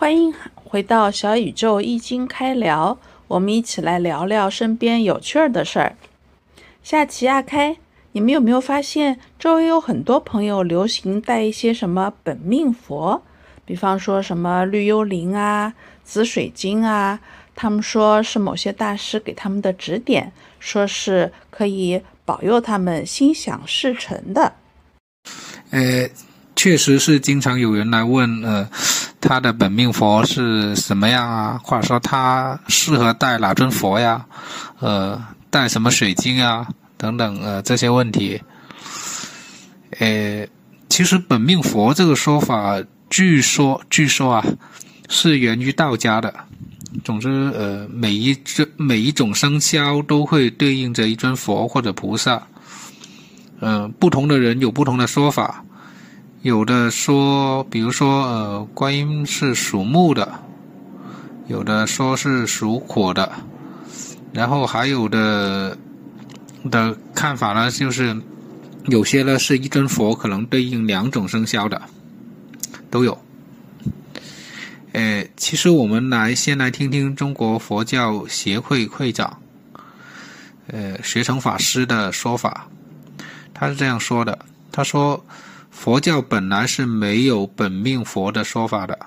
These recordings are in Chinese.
欢迎回到小宇宙易经开聊，我们一起来聊聊身边有趣儿的事儿。下棋啊，开！你们有没有发现，周围有很多朋友流行带一些什么本命佛，比方说什么绿幽灵啊、紫水晶啊，他们说是某些大师给他们的指点，说是可以保佑他们心想事成的。呃，确实是经常有人来问，呃，他的本命佛是什么样啊？或者说他适合带哪尊佛呀？呃，带什么水晶啊？等等，呃，这些问题，呃，其实本命佛这个说法，据说，据说啊，是源于道家的。总之，呃，每一尊每一种生肖都会对应着一尊佛或者菩萨。嗯，不同的人有不同的说法，有的说，比如说，呃，观音是属木的，有的说是属火的，然后还有的。的看法呢，就是有些呢是一尊佛，可能对应两种生肖的，都有。呃，其实我们来先来听听中国佛教协会会长，呃，学成法师的说法。他是这样说的：他说，佛教本来是没有本命佛的说法的，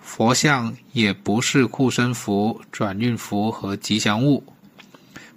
佛像也不是护身符、转运符和吉祥物。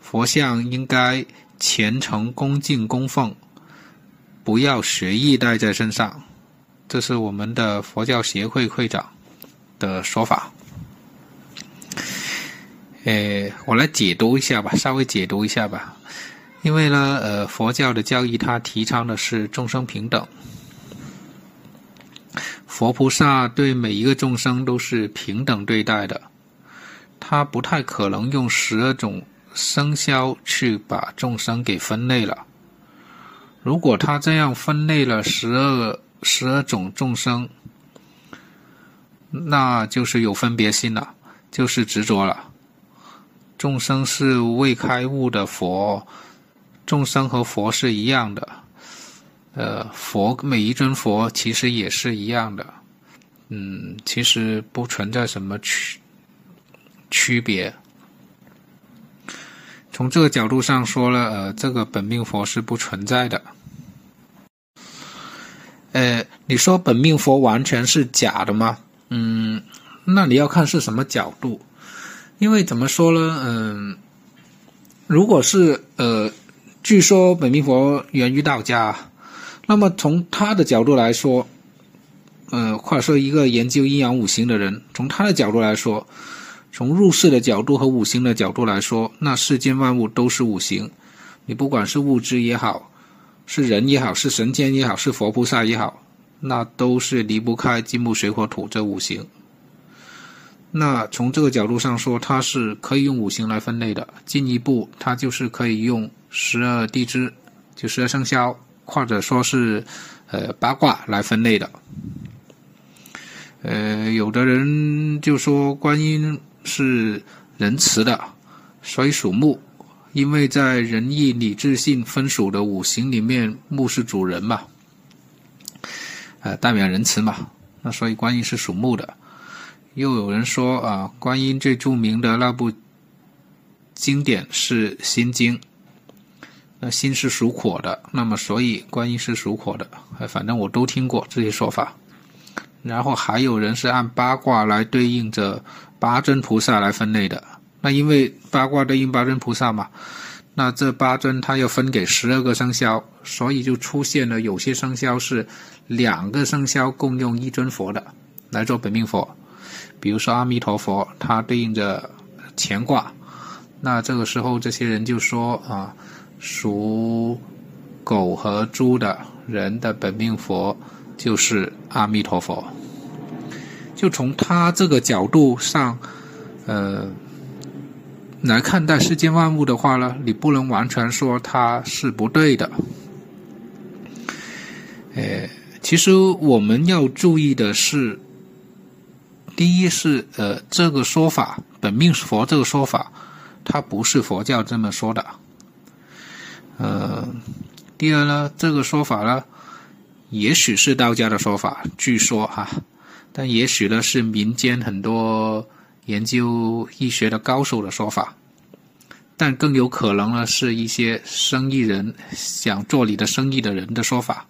佛像应该虔诚恭敬供奉，不要随意带在身上。这是我们的佛教协会会长的说法。诶，我来解读一下吧，稍微解读一下吧。因为呢，呃，佛教的教义它提倡的是众生平等，佛菩萨对每一个众生都是平等对待的，他不太可能用十二种。生肖去把众生给分类了。如果他这样分类了十二十二种众生，那就是有分别心了，就是执着了。众生是未开悟的佛，众生和佛是一样的。呃，佛每一尊佛其实也是一样的。嗯，其实不存在什么区区别。从这个角度上说了，呃，这个本命佛是不存在的。呃，你说本命佛完全是假的吗？嗯，那你要看是什么角度。因为怎么说呢？嗯，如果是呃，据说本命佛源于道家，那么从他的角度来说，呃，或者说一个研究阴阳五行的人，从他的角度来说。从入世的角度和五行的角度来说，那世间万物都是五行。你不管是物质也好，是人也好，是神仙也好，是佛菩萨也好，那都是离不开金木水火土这五行。那从这个角度上说，它是可以用五行来分类的。进一步，它就是可以用十二地支，就十二生肖，或者说是呃八卦来分类的。呃，有的人就说观音。是仁慈的，所以属木，因为在仁义礼智信分属的五行里面，木是主人嘛，呃，代表仁慈嘛，那所以观音是属木的。又有人说啊，观音最著名的那部经典是《心经》，那心是属火的，那么所以观音是属火的。反正我都听过这些说法。然后还有人是按八卦来对应着八尊菩萨来分类的，那因为八卦对应八尊菩萨嘛，那这八尊它要分给十二个生肖，所以就出现了有些生肖是两个生肖共用一尊佛的来做本命佛，比如说阿弥陀佛，它对应着乾卦，那这个时候这些人就说啊，属狗和猪的人的本命佛。就是阿弥陀佛，就从他这个角度上，呃，来看待世间万物的话呢，你不能完全说他是不对的。呃，其实我们要注意的是，第一是呃，这个说法“本命佛”这个说法，它不是佛教这么说的。呃，第二呢，这个说法呢。也许是道家的说法，据说哈，但也许呢是民间很多研究医学的高手的说法，但更有可能呢是一些生意人想做你的生意的人的说法。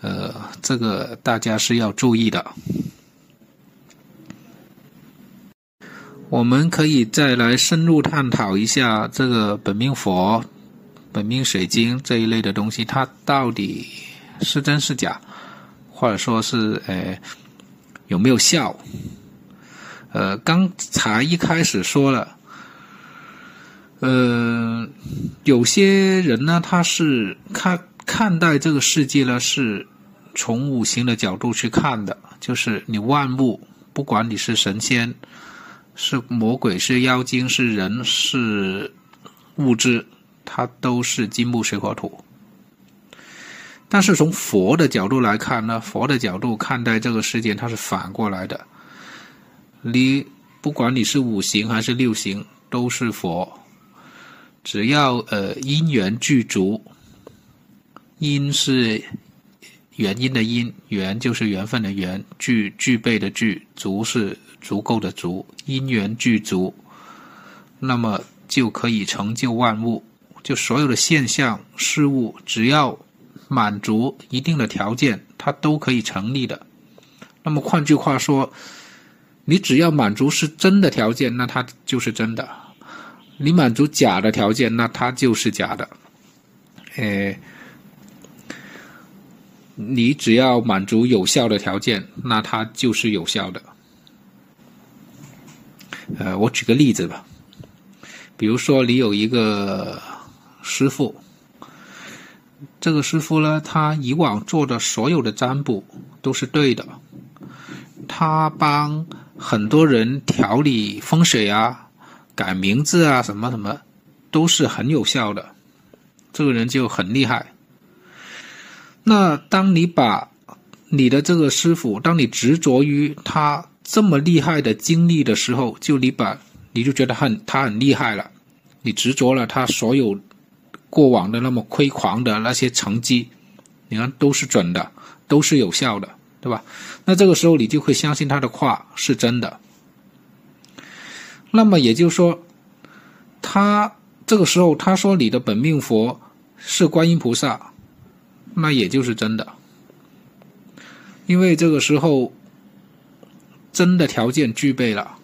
呃，这个大家是要注意的。我们可以再来深入探讨一下这个本命佛、本命水晶这一类的东西，它到底是真是假，或者说是呃有没有效？呃，刚才一开始说了，呃，有些人呢，他是看看待这个世界呢，是从五行的角度去看的，就是你万物，不管你是神仙。是魔鬼，是妖精，是人，是物质，它都是金木水火土。但是从佛的角度来看呢，佛的角度看待这个世界，它是反过来的。你不管你是五行还是六行，都是佛。只要呃因缘具足，因是原因的因，缘就是缘分的缘，具具备的具，足是。足够的足，因缘具足，那么就可以成就万物。就所有的现象事物，只要满足一定的条件，它都可以成立的。那么换句话说，你只要满足是真的条件，那它就是真的；你满足假的条件，那它就是假的。诶，你只要满足有效的条件，那它就是有效的。呃，我举个例子吧，比如说你有一个师傅，这个师傅呢，他以往做的所有的占卜都是对的，他帮很多人调理风水啊、改名字啊什么什么，都是很有效的，这个人就很厉害。那当你把你的这个师傅，当你执着于他。这么厉害的经历的时候，就你把你就觉得很他很厉害了，你执着了他所有过往的那么辉煌的那些成绩，你看都是准的，都是有效的，对吧？那这个时候你就会相信他的话是真的。那么也就是说，他这个时候他说你的本命佛是观音菩萨，那也就是真的，因为这个时候。真的条件具备了，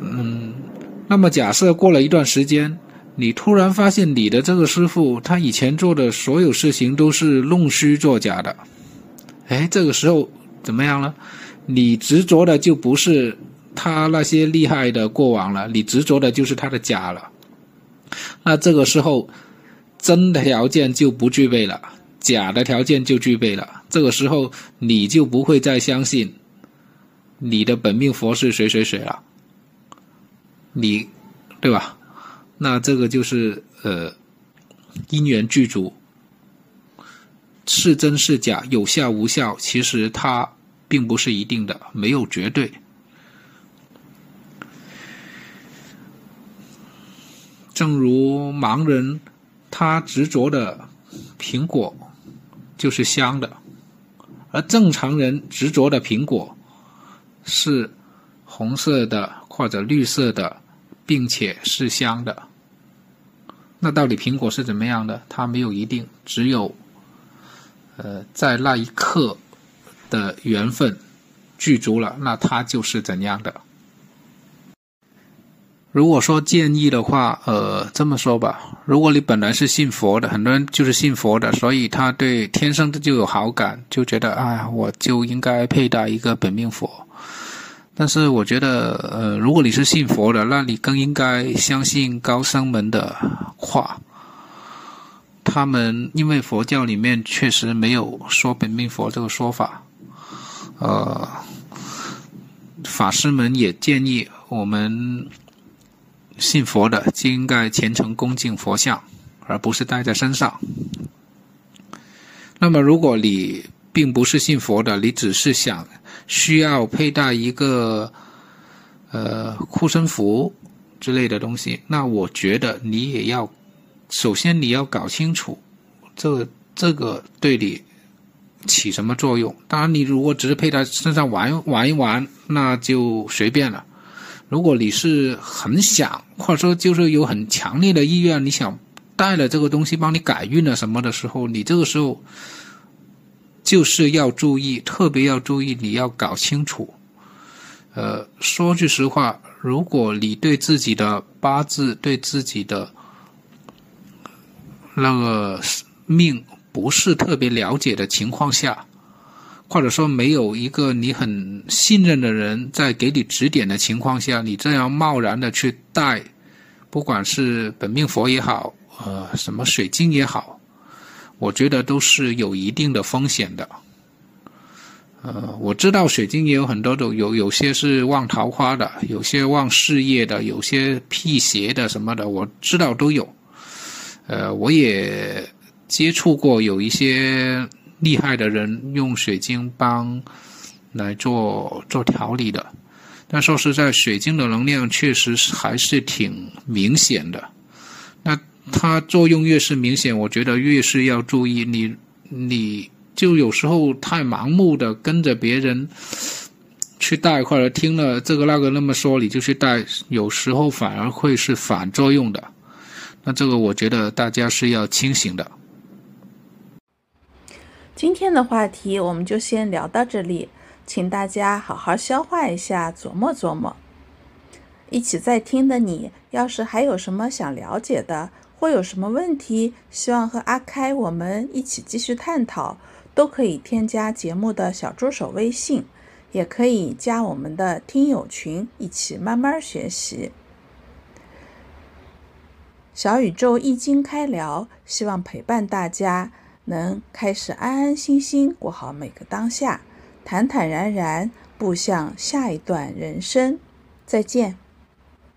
嗯，那么假设过了一段时间，你突然发现你的这个师傅他以前做的所有事情都是弄虚作假的，哎，这个时候怎么样了？你执着的就不是他那些厉害的过往了，你执着的就是他的假了。那这个时候，真的条件就不具备了，假的条件就具备了。这个时候，你就不会再相信你的本命佛是谁谁谁了，你对吧？那这个就是呃因缘具足，是真是假，有效无效，其实它并不是一定的，没有绝对。正如盲人他执着的苹果就是香的。而正常人执着的苹果是红色的或者绿色的，并且是香的。那到底苹果是怎么样的？它没有一定，只有呃在那一刻的缘分具足了，那它就是怎样的。如果说建议的话，呃，这么说吧，如果你本来是信佛的，很多人就是信佛的，所以他对天生的就有好感，就觉得，哎，我就应该佩戴一个本命佛。但是我觉得，呃，如果你是信佛的，那你更应该相信高僧们的话。他们因为佛教里面确实没有说本命佛这个说法，呃，法师们也建议我们。信佛的就应该虔诚恭敬佛像，而不是带在身上。那么，如果你并不是信佛的，你只是想需要佩戴一个呃护身符之类的东西，那我觉得你也要首先你要搞清楚，这这个对你起什么作用。当然，你如果只是佩戴身上玩玩一玩，那就随便了。如果你是很想，或者说就是有很强烈的意愿，你想带了这个东西帮你改运了什么的时候，你这个时候就是要注意，特别要注意，你要搞清楚。呃，说句实话，如果你对自己的八字、对自己的那个命不是特别了解的情况下，或者说没有一个你很信任的人在给你指点的情况下，你这样贸然的去带，不管是本命佛也好，呃，什么水晶也好，我觉得都是有一定的风险的。呃，我知道水晶也有很多种，有有些是旺桃花的，有些旺事业的，有些辟邪的什么的，我知道都有。呃，我也接触过有一些厉害的人用水晶帮来做做调理的，但说实在，水晶的能量确实还是挺明显的。那它作用越是明显，我觉得越是要注意。你你。就有时候太盲目的跟着别人去带，或者听了这个那个那么说，你就去带，有时候反而会是反作用的。那这个我觉得大家是要清醒的。今天的话题我们就先聊到这里，请大家好好消化一下，琢磨琢磨。一起在听的你，要是还有什么想了解的，或有什么问题，希望和阿开我们一起继续探讨。都可以添加节目的小助手微信，也可以加我们的听友群，一起慢慢学习。小宇宙易经开聊，希望陪伴大家，能开始安安心心过好每个当下，坦坦然然步向下一段人生。再见。